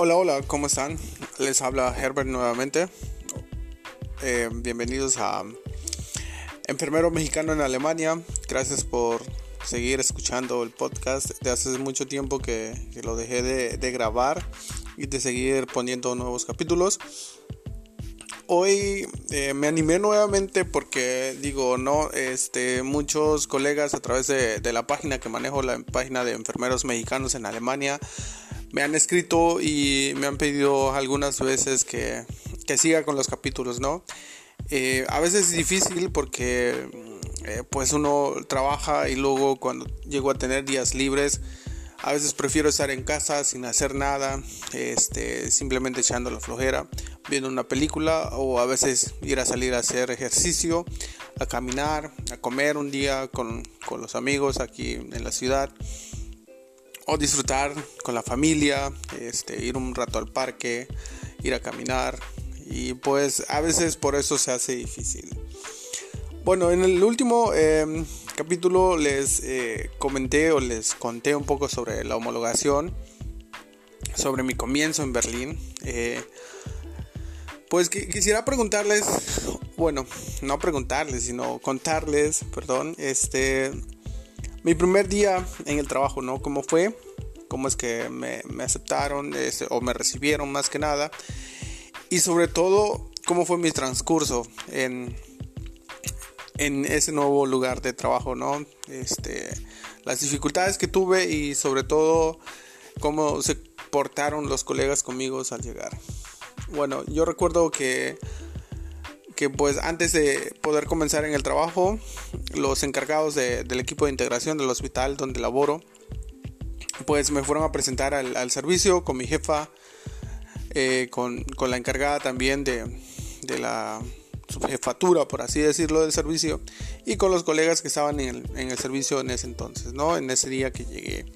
Hola, hola, ¿cómo están? Les habla Herbert nuevamente. Eh, bienvenidos a Enfermero Mexicano en Alemania. Gracias por seguir escuchando el podcast. De hace mucho tiempo que, lo dejé de, grabar y de seguir poniendo nuevos capítulos. Hoy eh, me animé nuevamente porque digo, no, este, muchos colegas a través de la página que manejo, la página de enfermeros mexicanos en Alemania, me han escrito y me han pedido algunas veces que, siga con los capítulos, ¿no? Eh, a veces es difícil porque eh, pues uno trabaja y luego cuando llego a tener días libres, a veces prefiero estar en casa sin hacer nada, este, simplemente echando la flojera, viendo una película o a veces ir a salir a hacer ejercicio, a caminar, a comer un día con, con los amigos aquí en la ciudad o disfrutar con la familia, este, ir un rato al parque, ir a caminar y pues a veces por eso se hace difícil. Bueno, en el último em, capítulo les eh, comenté o les conté un poco sobre la homologación, sobre mi comienzo en Berlín. Eh, pues quisiera preguntarles, bueno, no preguntarles, sino contarles, perdón, este, mi primer día en el trabajo, ¿no? ¿Cómo fue? ¿Cómo es que me, aceptaron este, o me recibieron más que nada? Y sobre todo, ¿cómo fue mi transcurso en, en ese nuevo lugar de trabajo, ¿no? Este, las dificultades que tuve y sobre todo, cómo se portaron los colegas conmigo al llegar. Bueno, yo recuerdo que que pues antes de poder comenzar en el trabajo, los encargados del equipo de integración del hospital donde laboro, pues me fueron a presentar al, servicio con mi jefa, eh, con, la encargada también de, la subjefatura, por así decirlo, del servicio, y con los colegas que estaban en el, en el servicio en ese entonces, ¿no? En ese día que llegué.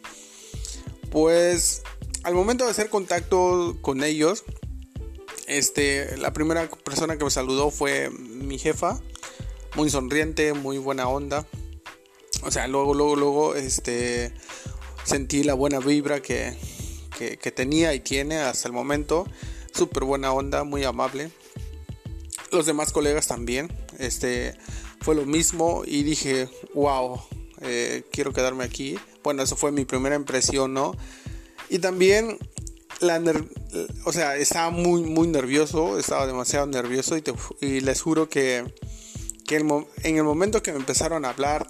Pues al momento de hacer contacto con ellos, este, la primera persona que me saludó fue mi jefa, muy sonriente, muy buena onda. O sea, luego, luego, luego, este, sentí la buena vibra que, tenía y tiene hasta el momento. Súper buena onda, muy amable. Los demás colegas también. Este, fue lo mismo y dije, wow, eh, quiero quedarme aquí. Bueno, eso fue mi primera impresión, ¿no? Y también o sea, estaba muy, muy nervioso, estaba demasiado nervioso y, les juro que, en el momento que me empezaron a hablar,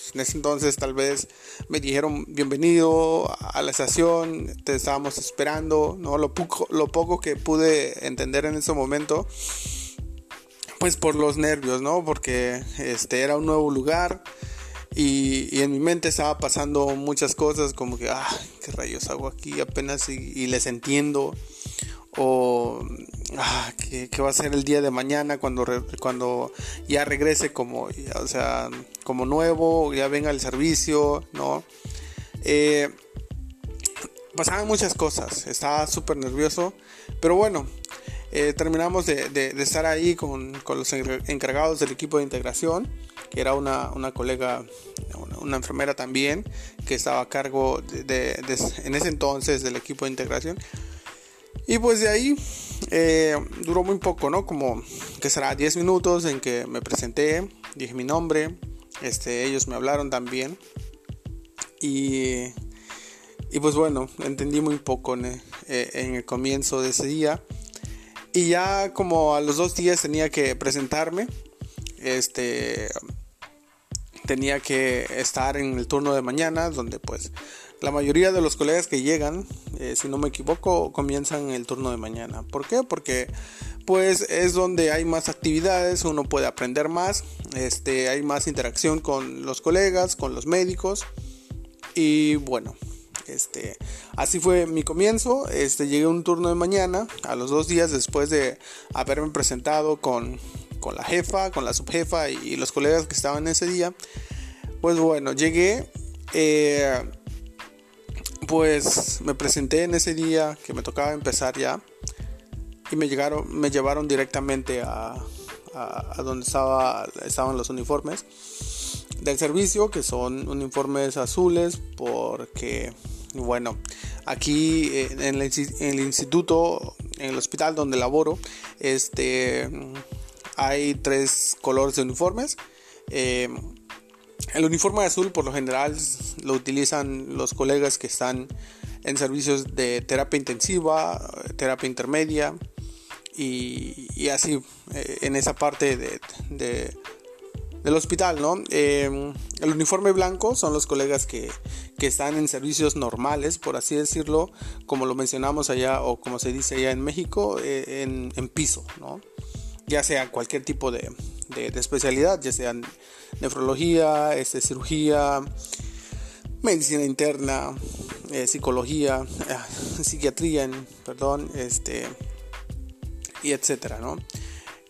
pues, en ese entonces tal vez me dijeron bienvenido a la estación, te estábamos esperando, ¿no? Lo poco, lo poco que pude entender en ese momento, pues por los nervios, ¿no? Porque este era un nuevo lugar y, en mi mente estaba pasando muchas cosas como que, ah, qué rayos hago aquí apenas y, les entiendo. O, ah, ¿qué, va a ser el día de mañana cuando, cuando ya regrese como, o sea, como nuevo, ya venga el servicio, ¿no? Eh, pasaban muchas cosas, estaba súper nervioso, pero bueno, eh, terminamos de, estar ahí con, con, los encargados del equipo de integración que era una, colega, una, enfermera también, que estaba a cargo de, en ese entonces del equipo de integración. Y pues de ahí eh, duró muy poco, ¿no? Como que será 10 minutos en que me presenté, dije mi nombre, este, ellos me hablaron también. Y, y pues bueno, entendí muy poco en, eh, en el comienzo de ese día. Y ya como a los dos días tenía que presentarme. Este, tenía que estar en el turno de mañana, donde pues la mayoría de los colegas que llegan, eh, si no me equivoco, comienzan el turno de mañana. ¿Por qué? Porque pues es donde hay más actividades, uno puede aprender más, este, hay más interacción con los colegas, con los médicos y bueno. Este, así fue mi comienzo. Este, llegué un turno de mañana, a los dos días después de haberme presentado con con la jefa, con la subjefa y, los colegas que estaban ese día. Pues bueno, llegué. Eh, pues me presenté en ese día que me tocaba empezar ya. Y me, llegaron, me llevaron directamente a, donde estaba, estaban los uniformes del servicio, que son uniformes azules, porque Bueno, aquí en el, en el, instituto, en el hospital donde laboro, este, hay tres colores de uniformes. Eh, el uniforme azul por lo general lo utilizan los colegas que están en servicios de terapia intensiva, terapia intermedia y, así eh, en esa parte de, del hospital, ¿no? Em, el uniforme blanco son los colegas que, están en servicios normales, por así decirlo, como lo mencionamos allá o como se dice allá en México, eh, en, piso, ¿no? Ya sea cualquier tipo de, especialidad, ya sea nefrología, este, cirugía, medicina interna, eh, psicología, eh, psiquiatría, perdón, este, y etcétera, ¿no?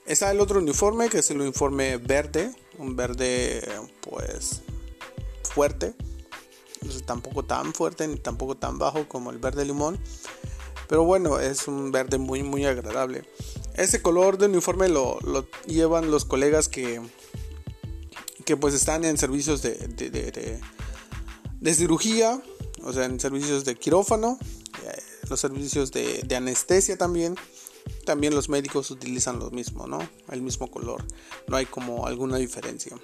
Está el otro uniforme que es el uniforme verde, un verde pues fuerte, tampoco tan fuerte ni tampoco tan bajo como el verde limón, pero bueno, es un verde muy muy agradable. Ese color de uniforme lo, llevan los colegas que, que pues están en servicios de, de, de, cirugía, o sea, en servicios de quirófano, eh, los servicios de, de anestesia también también los médicos utilizan lo mismo, ¿no? El mismo color. No hay como alguna diferencia.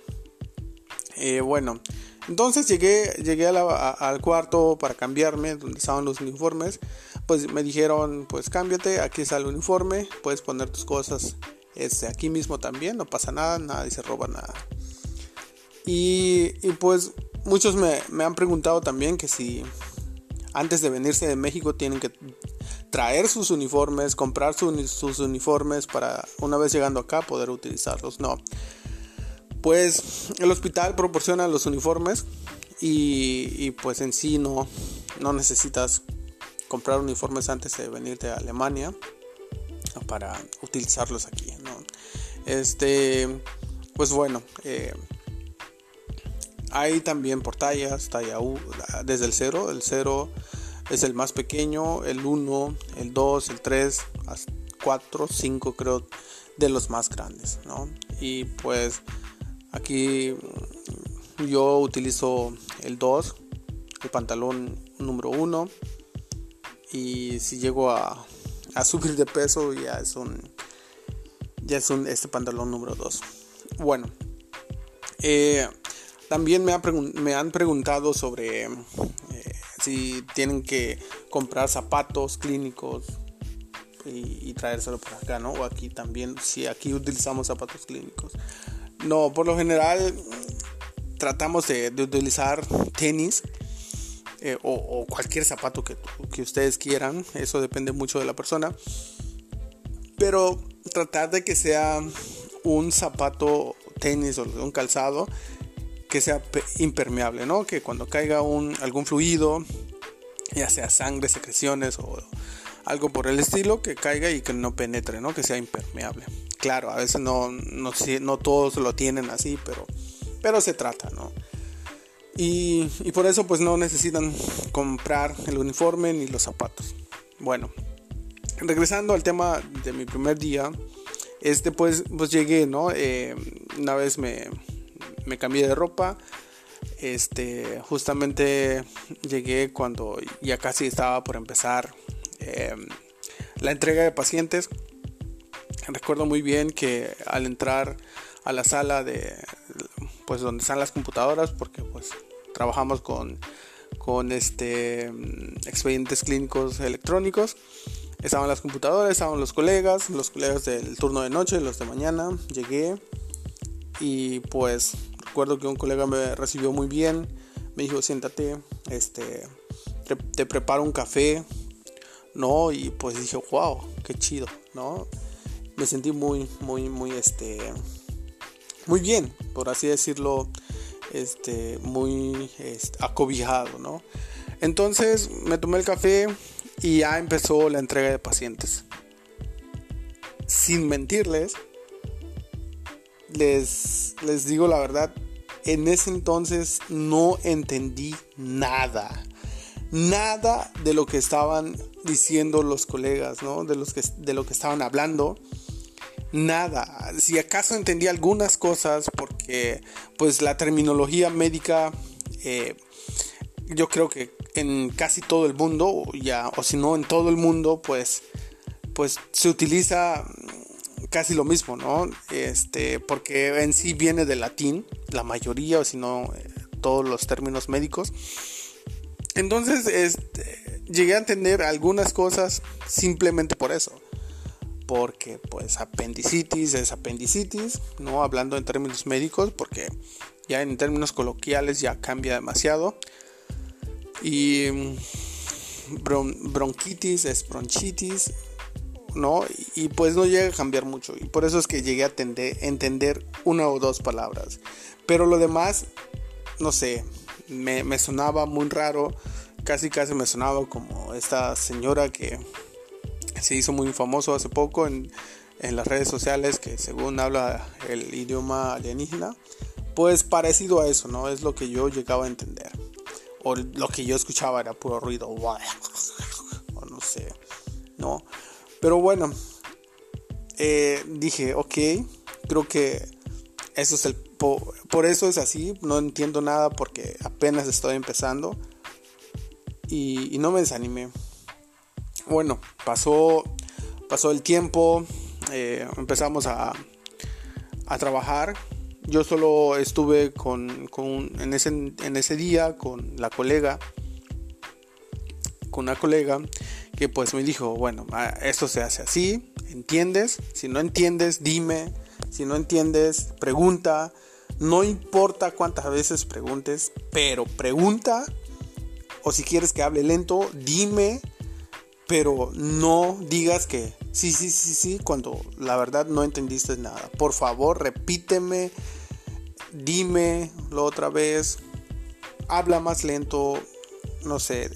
Eh, bueno, entonces llegué, llegué al cuarto para cambiarme, donde estaban los uniformes. Pues me dijeron, pues cámbiate, aquí está el uniforme, puedes poner tus cosas este, aquí mismo también, no pasa nada, nadie se roba nada. Y, pues muchos me, me han preguntado también que si antes de venirse de México tienen que traer sus uniformes, comprar sus uniformes para una vez llegando acá poder utilizarlos. No. Pues el hospital proporciona los uniformes y, pues en sí no, no necesitas comprar uniformes antes de venirte a Alemania para utilizarlos aquí. Este, pues bueno, eh, hay también por tallas, talla U, desde el 0, el 0 es el más pequeño, el 1, el 2, el 3, 4, 5 creo de los más grandes, ¿no? Y pues aquí yo utilizo el 2, el pantalón número 1 y si llego a, a, subir de peso ya es un ya es un este pantalón número 2. Bueno, eh, también me, han preguntado sobre si tienen que comprar zapatos clínicos y, traérselo para acá, ¿no? O aquí también, si aquí utilizamos zapatos clínicos. No, por lo general tratamos de, utilizar tenis eh, o, cualquier zapato que, que ustedes quieran, eso depende mucho de la persona. Pero tratar de que sea un zapato tenis o un calzado que sea impermeable, ¿no? Que cuando caiga un, algún fluido, ya sea sangre, secreciones o algo por el estilo, que caiga y que no penetre, ¿no? Que sea impermeable. Claro, a veces no, no, no todos lo tienen así, pero, pero se trata, ¿no? Y, por eso pues no necesitan comprar el uniforme ni los zapatos. Bueno, regresando al tema de mi primer día, este pues, pues llegué, ¿no? Eh, una vez me, me cambié de ropa. Este, justamente llegué cuando ya casi estaba por empezar em, la entrega de pacientes. Recuerdo muy bien que al entrar a la sala de, pues donde están las computadoras, porque pues trabajamos con, con este expedientes clínicos electrónicos. Estaban las computadoras, estaban los colegas, los colegas del turno de noche, los de mañana. Llegué y pues recuerdo que un colega me recibió muy bien, me dijo, siéntate, este, te, preparo un café, ¿no? Y pues dije, wow, qué chido, ¿no? Me sentí muy, muy, muy, este, muy bien, por así decirlo, este, muy acobijado, ¿no? Entonces me tomé el café y ya empezó la entrega de pacientes. Sin mentirles, les, les digo la verdad, en ese entonces no entendí nada. Nada de lo que estaban diciendo los colegas, ¿no? De, los que, de lo que estaban hablando. Nada. Si acaso entendí algunas cosas porque pues la terminología médica eh, yo creo que en casi todo el mundo, ya, o si no en todo el mundo, pues, pues se utiliza casi lo mismo, ¿no? Este, porque en sí viene del latín, la mayoría, o si no, eh, todos los términos médicos. Entonces, este, llegué a entender algunas cosas simplemente por eso. Porque, pues, apendicitis es apendicitis, ¿no? Hablando en términos médicos, porque ya en términos coloquiales ya cambia demasiado. Y mm, bronquitis es bronchitis, ¿no? Y, pues no llega a cambiar mucho. Y por eso es que llegué a entender una o dos palabras. Pero lo demás, no sé, me, sonaba muy raro. Casi casi me sonaba como esta señora que se hizo muy famoso hace poco en, en las redes sociales que según habla el idioma alienígena. Pues parecido a eso, ¿no? Es lo que yo llegaba a entender. O lo que yo escuchaba era puro ruido. O no sé, ¿no? Pero bueno, eh, dije, ok, creo que eso es el... por eso es así, no entiendo nada porque apenas estoy empezando. Y, no me desanimé. Bueno, pasó, pasó el tiempo, eh, empezamos a, a trabajar. Yo solo estuve con, en, ese, en, ese, día con la colega, con una colega que pues me dijo, bueno, ah, esto se hace así, ¿entiendes? Si no entiendes, dime, si no entiendes, pregunta, no importa cuántas veces preguntes, pero pregunta, o si quieres que hable lento, dime, pero no digas que sí, sí, sí, sí, cuando la verdad no entendiste nada. Por favor, repíteme, dime lo otra vez, habla más lento, no sé.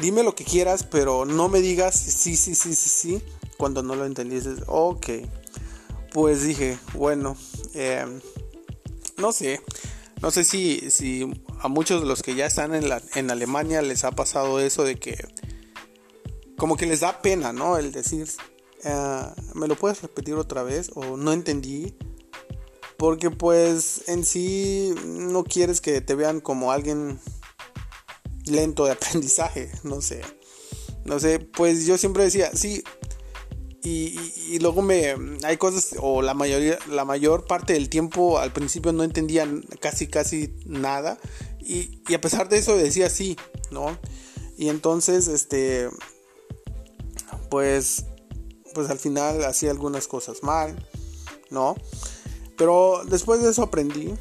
Dime lo que quieras, pero no me digas sí, sí, sí, sí, sí, cuando no lo entendiste. Ok, pues dije, bueno, em, no sé, no sé si, si a muchos de los que ya están en, en Alemania les ha pasado eso de que como que les da pena, ¿no? El decir, ah, ¿me lo puedes repetir otra vez? O no entendí. Porque pues en sí no quieres que te vean como alguien lento de aprendizaje, no sé. No sé, pues yo siempre decía, sí. Y, luego me hay cosas o la mayoría la mayor parte del tiempo al principio no entendía casi casi nada y, y a pesar de eso decía sí, ¿no? Y entonces este pues pues al final hacía algunas cosas mal, ¿no? Pero después de eso aprendí,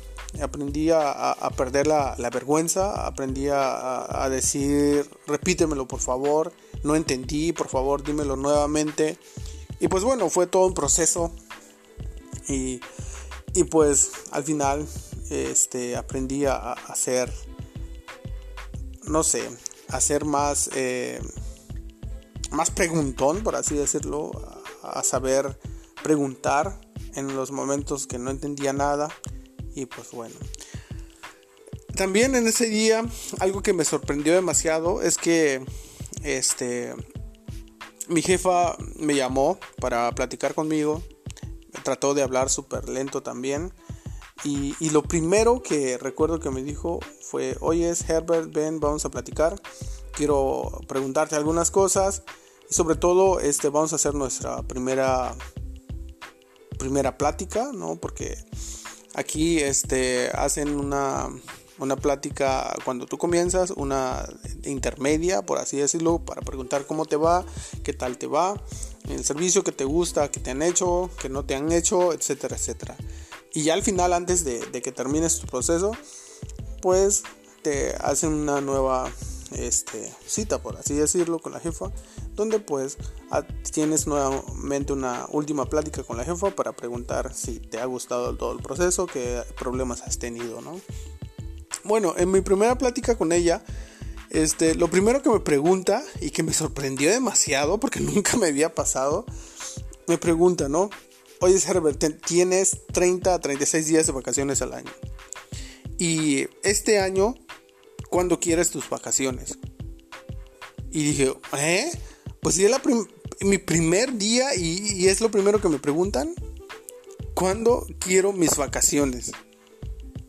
aprendí a, perder la, vergüenza, aprendí a, decir, repítemelo por favor, no entendí, por favor dímelo nuevamente. Y pues bueno, fue todo un proceso y, pues al final este, aprendí a, hacer, no sé, a ser más, eh, más preguntón, por así decirlo, a saber preguntar en los momentos que no entendía nada. Y pues bueno. También en ese día algo que me sorprendió demasiado es que este mi jefa me llamó para platicar conmigo, trató de hablar súper lento también. Y, y, lo primero que recuerdo que me dijo fue, oye Herbert, ven, vamos a platicar, quiero preguntarte algunas cosas y sobre todo este, vamos a hacer nuestra primera primera plática, ¿no? Porque aquí este, hacen una, una plática cuando tú comienzas, una intermedia, por así decirlo, para preguntar cómo te va, qué tal te va, el servicio que te gusta, que te han hecho, que no te han hecho, etcétera, etcétera. Y ya al final, antes de, de que termines tu proceso, pues te hacen una nueva este, cita, por así decirlo, con la jefa, donde pues tienes nuevamente una última plática con la jefa para preguntar si te ha gustado todo el proceso, qué problemas has tenido, ¿no? Bueno, en mi primera plática con ella, este, lo primero que me pregunta y que me sorprendió demasiado porque nunca me había pasado, me pregunta, ¿no? Oye, Herbert, tienes 30 a 36 días de vacaciones al año. Y este año cuando quieres tus vacaciones. Y dije, ¿eh? Pues si es mi primer día y, es lo primero que me preguntan. ¿Cuándo quiero mis vacaciones?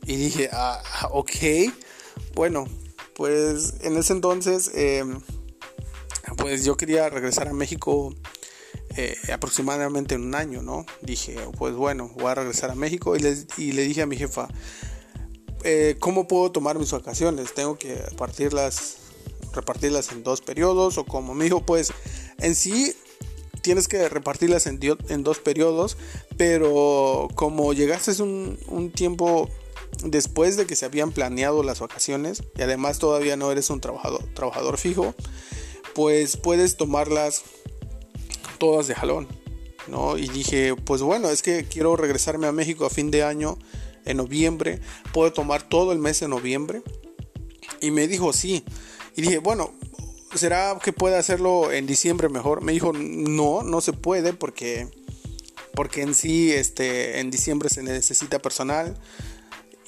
Y dije, ah, ok. Bueno, pues en ese entonces, em, pues yo quería regresar a México eh, aproximadamente en un año, ¿no? Dije, pues bueno, voy a regresar a México y le, y le dije a mi jefa, eh, ¿cómo puedo tomar mis vacaciones? Tengo que partirlas, repartirlas en dos periodos o como me dijo, pues en sí tienes que repartirlas en, dos periodos, pero como llegaste un, un tiempo después de que se habían planeado las vacaciones y además todavía no eres un trabajador, trabajador fijo, pues puedes tomarlas todas de jalón, ¿no? Y dije, pues bueno, es que quiero regresarme a México a fin de año, en noviembre, puedo tomar todo el mes de noviembre. Y me dijo, sí. Y dije, bueno, ¿será que puede hacerlo en diciembre mejor? Me dijo, no, no se puede porque, porque en sí este, en diciembre se necesita personal.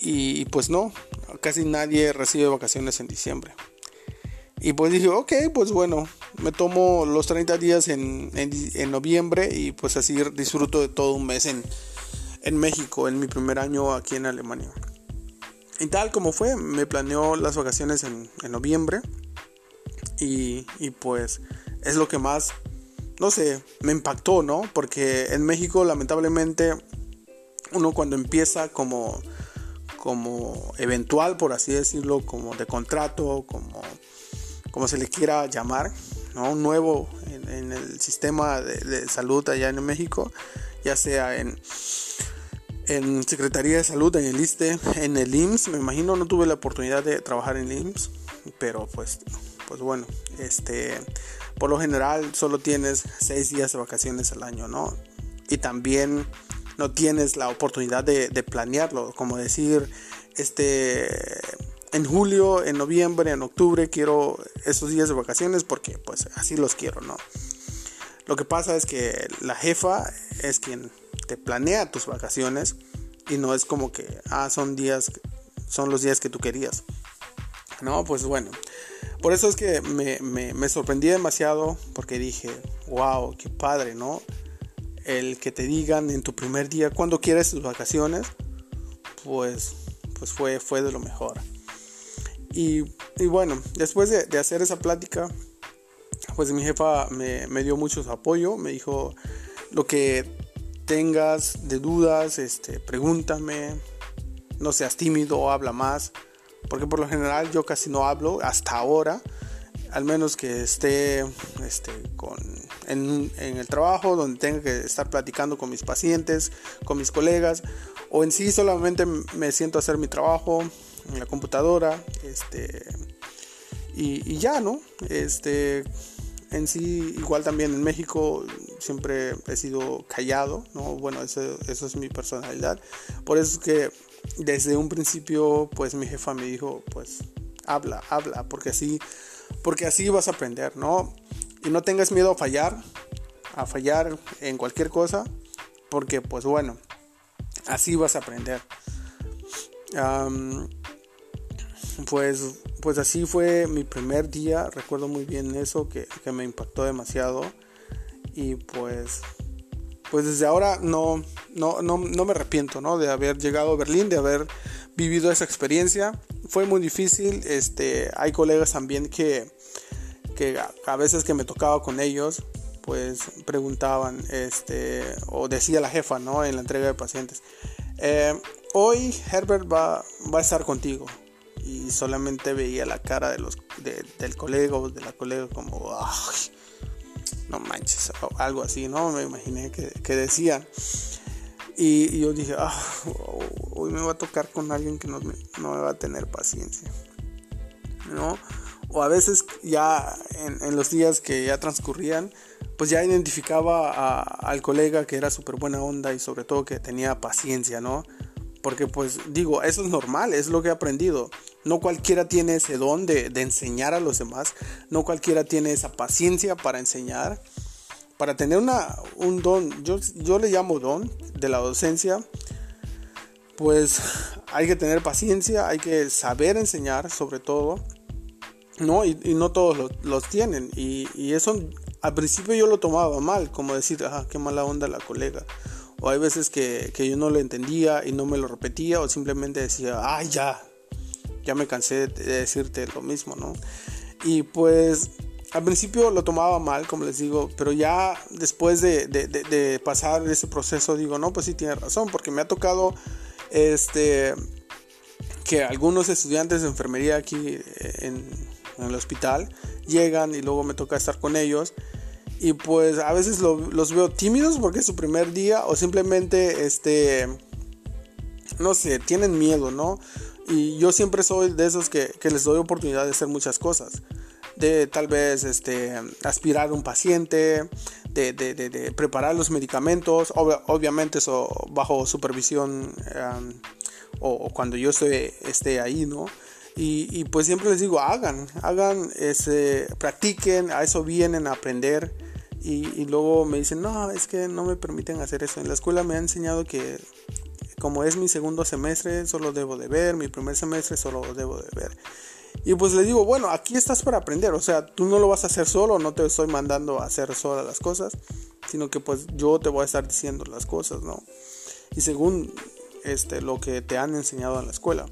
Y pues no, casi nadie recibe vacaciones en diciembre. Y pues dije, ok, pues bueno, me tomo los 30 días en, en, noviembre y pues así disfruto de todo un mes en, en, México, en mi primer año aquí en Alemania. Y tal como fue, me planeó las vacaciones en, en noviembre y, y, pues es lo que más, no sé, me impactó, ¿no? Porque en México lamentablemente uno cuando empieza como como eventual, por así decirlo, como de contrato, como, como se le quiera llamar, ¿no? nuevo en, el sistema de, salud allá en México, ya sea en, en Secretaría de Salud, en el ISTE, en el IMSS, me imagino, no tuve la oportunidad de trabajar en el IMSS, pero pues, pues bueno, este, por lo general solo tienes seis días de vacaciones al año, ¿no? Y también no tienes la oportunidad de, planearlo, como decir, este, en julio, en noviembre, en octubre quiero esos días de vacaciones porque pues así los quiero, ¿no? Lo que pasa es que la jefa es quien te planea tus vacaciones y no es como que, ah, son días, son los días que tú querías. No, pues bueno. Por eso es que me, me, sorprendí demasiado porque dije, wow, qué padre, ¿no? el que te digan en tu primer día cuando quieres tus vacaciones, pues, pues fue, fue de lo mejor. Y, bueno, después de, hacer esa plática, pues mi jefa me, me, dio mucho apoyo, me dijo lo que tengas de dudas, este, pregúntame, no seas tímido, habla más, porque por lo general yo casi no hablo hasta ahora. Al menos que esté este, con, en, el trabajo, donde tenga que estar platicando con mis pacientes, con mis colegas, o en sí solamente me siento a hacer mi trabajo en la computadora, este, y, ya, ¿no? Este, en sí, igual también en México siempre he sido callado, ¿no? Bueno, eso, es mi personalidad. Por eso es que desde un principio, pues mi jefa me dijo, pues habla, habla, porque así porque así vas a aprender, ¿no? Y no tengas miedo a fallar, a fallar en cualquier cosa, porque pues bueno, así vas a aprender. pues, pues así fue mi primer día, recuerdo muy bien eso, que me impactó demasiado. Y pues pues desde ahora no, no, no, no, me arrepiento ¿no? de haber llegado a Berlín, de haber vivido esa experiencia. Fue muy difícil, este, hay colegas también que, que a veces que me tocaba con ellos, pues preguntaban, este, o decía la jefa, ¿no? En la entrega de pacientes, eh, hoy Herbert va, va a estar contigo. Y solamente veía la cara de los, del colega o de la colega como, no manches, algo así, ¿no? Me imaginé que, que decían. Y, yo dije, ah, hoy me va a tocar con alguien que no no me va a tener paciencia. ¿No? O a veces ya en, los días que ya transcurrían, pues ya identificaba al colega que era súper buena onda y sobre todo que tenía paciencia, ¿no? Porque pues digo, eso es normal, es lo que he aprendido. No cualquiera tiene ese don de, enseñar a los demás, no cualquiera tiene esa paciencia para enseñar para tener una, un don, yo, yo le llamo don de la docencia, pues hay que tener paciencia, hay que saber enseñar sobre todo, ¿no? Y, no todos los, tienen. Y, eso al principio yo lo tomaba mal, como decir, ah, qué mala onda la colega. O hay veces que, que yo no lo entendía y no me lo repetía o simplemente decía, ay, ya, ya me cansé de decirte lo mismo, ¿no? Y pues al principio lo tomaba mal, como les digo, pero ya después de, de, de, pasar ese proceso digo, no, pues sí tiene razón, porque me ha tocado este que algunos estudiantes de enfermería aquí en, en el hospital llegan y luego me toca estar con ellos y pues a veces los veo tímidos porque es su primer día o simplemente este no sé, tienen miedo, ¿no? Y yo siempre soy de esos que, que les doy oportunidad de hacer muchas cosas de tal vez este, aspirar a un paciente, de, de, de, preparar los medicamentos, obviamente eso bajo supervisión o, cuando yo esté, esté ahí, ¿no? Y, y, pues siempre les digo, hagan, hagan, ese, practiquen, a eso vienen a aprender. Y, y, luego me dicen, no, es que no me permiten hacer eso. En la escuela me han enseñado que como es mi segundo semestre, solo debo de ver, mi primer semestre solo debo de ver. Y pues le digo, bueno, aquí estás para aprender, o sea, tú no lo vas a hacer solo, no te estoy mandando a hacer sola las cosas, sino que pues yo te voy a estar diciendo las cosas, ¿no? Y según este, lo que te han enseñado en la escuela.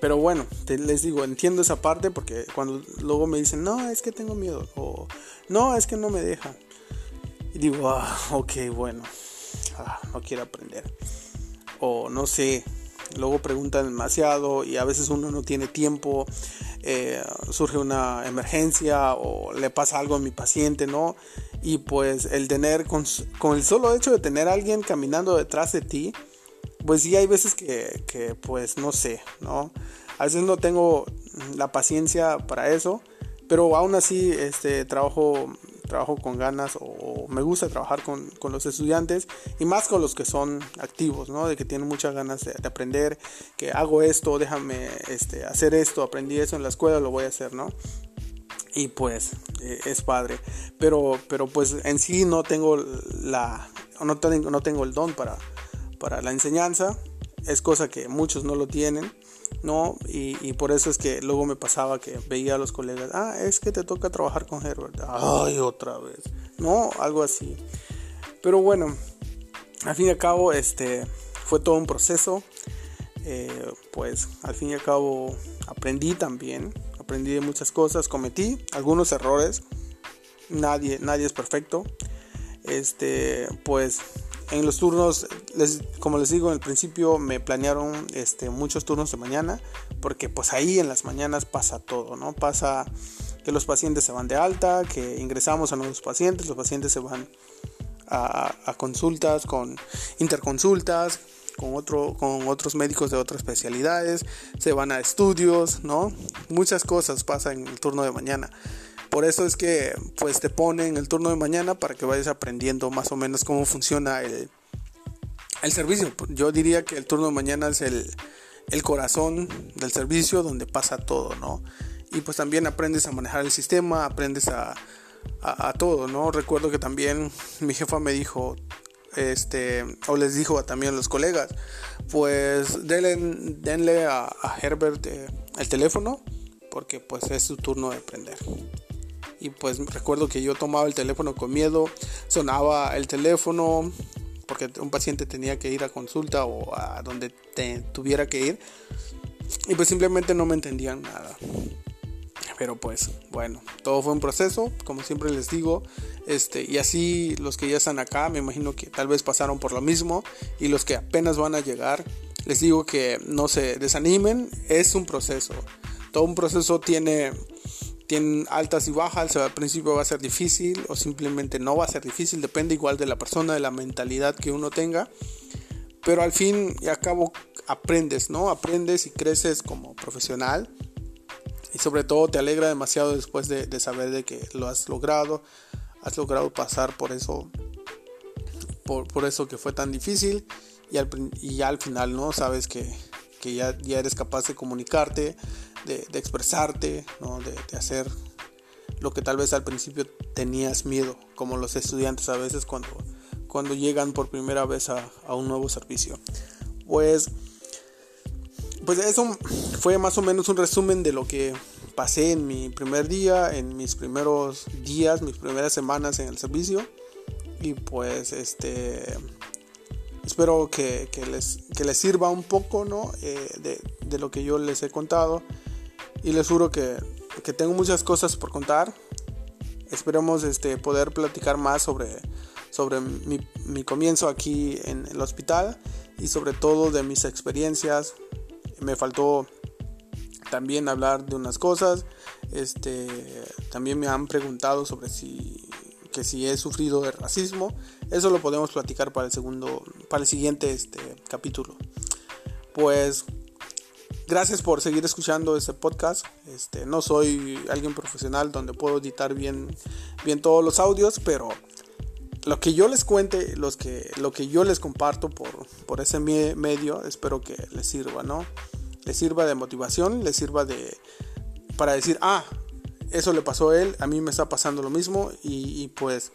Pero bueno, les digo, entiendo esa parte porque cuando luego me dicen, no, es que tengo miedo, o no, es que no me dejan. Y digo, ah, ok, bueno, ah, no quiero aprender. O no sé, luego preguntan demasiado y a veces uno no tiene tiempo, eh, surge una emergencia o le pasa algo a mi paciente, ¿no? Y pues el tener, con, el solo hecho de tener a alguien caminando detrás de ti, pues sí hay veces que, que pues no sé, ¿no? A veces no tengo la paciencia para eso, pero aún así este trabajo trabajo con ganas o, me gusta trabajar con, con, los estudiantes y más con los que son activos, ¿no? De que tienen muchas ganas de, aprender, que hago esto, déjame este, hacer esto, aprendí eso en la escuela, lo voy a hacer, ¿no? Y pues eh, es padre, pero, pero pues en sí no tengo la, no tengo, no tengo el don para, para la enseñanza, es cosa que muchos no lo tienen ¿no? Y, por eso es que luego me pasaba que veía a los colegas, ah, es que te toca trabajar con Herbert, ay, otra vez, ¿no? Algo así. Pero bueno, al fin y al cabo, este, fue todo un proceso, eh, pues al fin y al cabo aprendí también, aprendí de muchas cosas, cometí algunos errores, nadie, nadie es perfecto, este, pues en los turnos, como les digo en el principio, me planearon este, muchos turnos de mañana, porque pues ahí en las mañanas pasa todo, ¿no? Pasa que los pacientes se van de alta, que ingresamos a nuevos pacientes, los pacientes se van a, consultas, con interconsultas, con, otro, con otros médicos de otras especialidades, se van a estudios, ¿no? Muchas cosas pasan en el turno de mañana. Por eso es que pues te ponen el turno de mañana para que vayas aprendiendo más o menos cómo funciona el, el servicio. Yo diría que el turno de mañana es el, el corazón del servicio donde pasa todo, ¿no? Y pues también aprendes a manejar el sistema, aprendes a, a, todo, ¿no? Recuerdo que también mi jefa me dijo, este, o les dijo también a los colegas, pues denle, denle a, Herbert eh, el teléfono, porque pues es su turno de aprender y pues recuerdo que yo tomaba el teléfono con miedo, sonaba el teléfono porque un paciente tenía que ir a consulta o a donde tuviera que ir y pues simplemente no me entendían nada. Pero pues bueno, todo fue un proceso, como siempre les digo, este y así los que ya están acá, me imagino que tal vez pasaron por lo mismo y los que apenas van a llegar, les digo que no se desanimen, es un proceso. Todo un proceso tiene tienen altas y bajas, al principio va a ser difícil o simplemente no va a ser difícil, depende igual de la persona, de la mentalidad que uno tenga, pero al fin y al cabo aprendes, ¿no? Aprendes y creces como profesional y sobre todo te alegra demasiado después de, saber de que lo has logrado, has logrado pasar por eso, por, eso que fue tan difícil y al, y al final, ¿no? Sabes que, ya, ya eres capaz de comunicarte, de, expresarte, de, hacer lo que tal vez al principio tenías miedo, como los estudiantes a veces cuando, cuando llegan por primera vez a, un nuevo servicio. Pues, pues eso fue más o menos un resumen de lo que pasé en mi primer día, en mis primeros días, mis primeras semanas en el servicio. Y pues este espero que, les, les sirva un poco ¿no? Eh, de, lo que yo les he contado y les juro que, tengo muchas cosas por contar. Esperemos este, poder platicar más sobre, sobre mi, comienzo aquí en el hospital y sobre todo de mis experiencias. Me faltó también hablar de unas cosas. Este, también me han preguntado sobre si que si he sufrido de racismo. Eso lo podemos platicar para el segundo, para el siguiente este, capítulo. Pues gracias por seguir escuchando este podcast. Este, no soy alguien profesional donde puedo editar bien, bien todos los audios, pero lo que yo les cuente, los que, lo que yo les comparto por, por ese medio, espero que les sirva, ¿no? Les sirva de motivación, les sirva de para decir, ah, eso le pasó a él, a mí me está pasando lo mismo y, pues,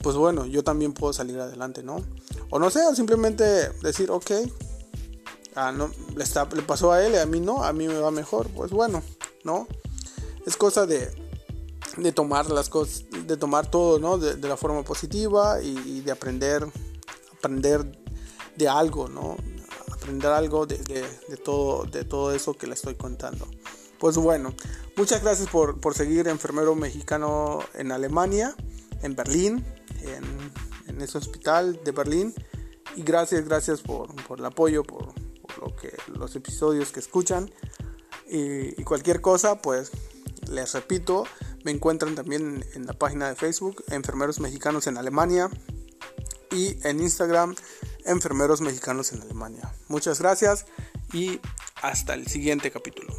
pues bueno, yo también puedo salir adelante, ¿no? O no sé, simplemente decir, ok, ah, le, pasó a él y a mí no, a mí me va mejor, pues bueno, ¿no? Es cosa de, de tomar las cosas, de tomar todo, ¿no? De, la forma positiva y, de aprender, aprender de algo, ¿no? Aprender algo de, de, todo, de todo eso que le estoy contando. Pues bueno, muchas gracias por, seguir enfermero mexicano en Alemania, en Berlín, en, ese hospital de Berlín. Y gracias, gracias por, el apoyo, por, lo que, los episodios que escuchan. Y, cualquier cosa, pues les repito, me encuentran también en la página de Facebook, Enfermeros Mexicanos en Alemania. Y en Instagram, Enfermeros Mexicanos en Alemania. Muchas gracias y hasta el siguiente capítulo.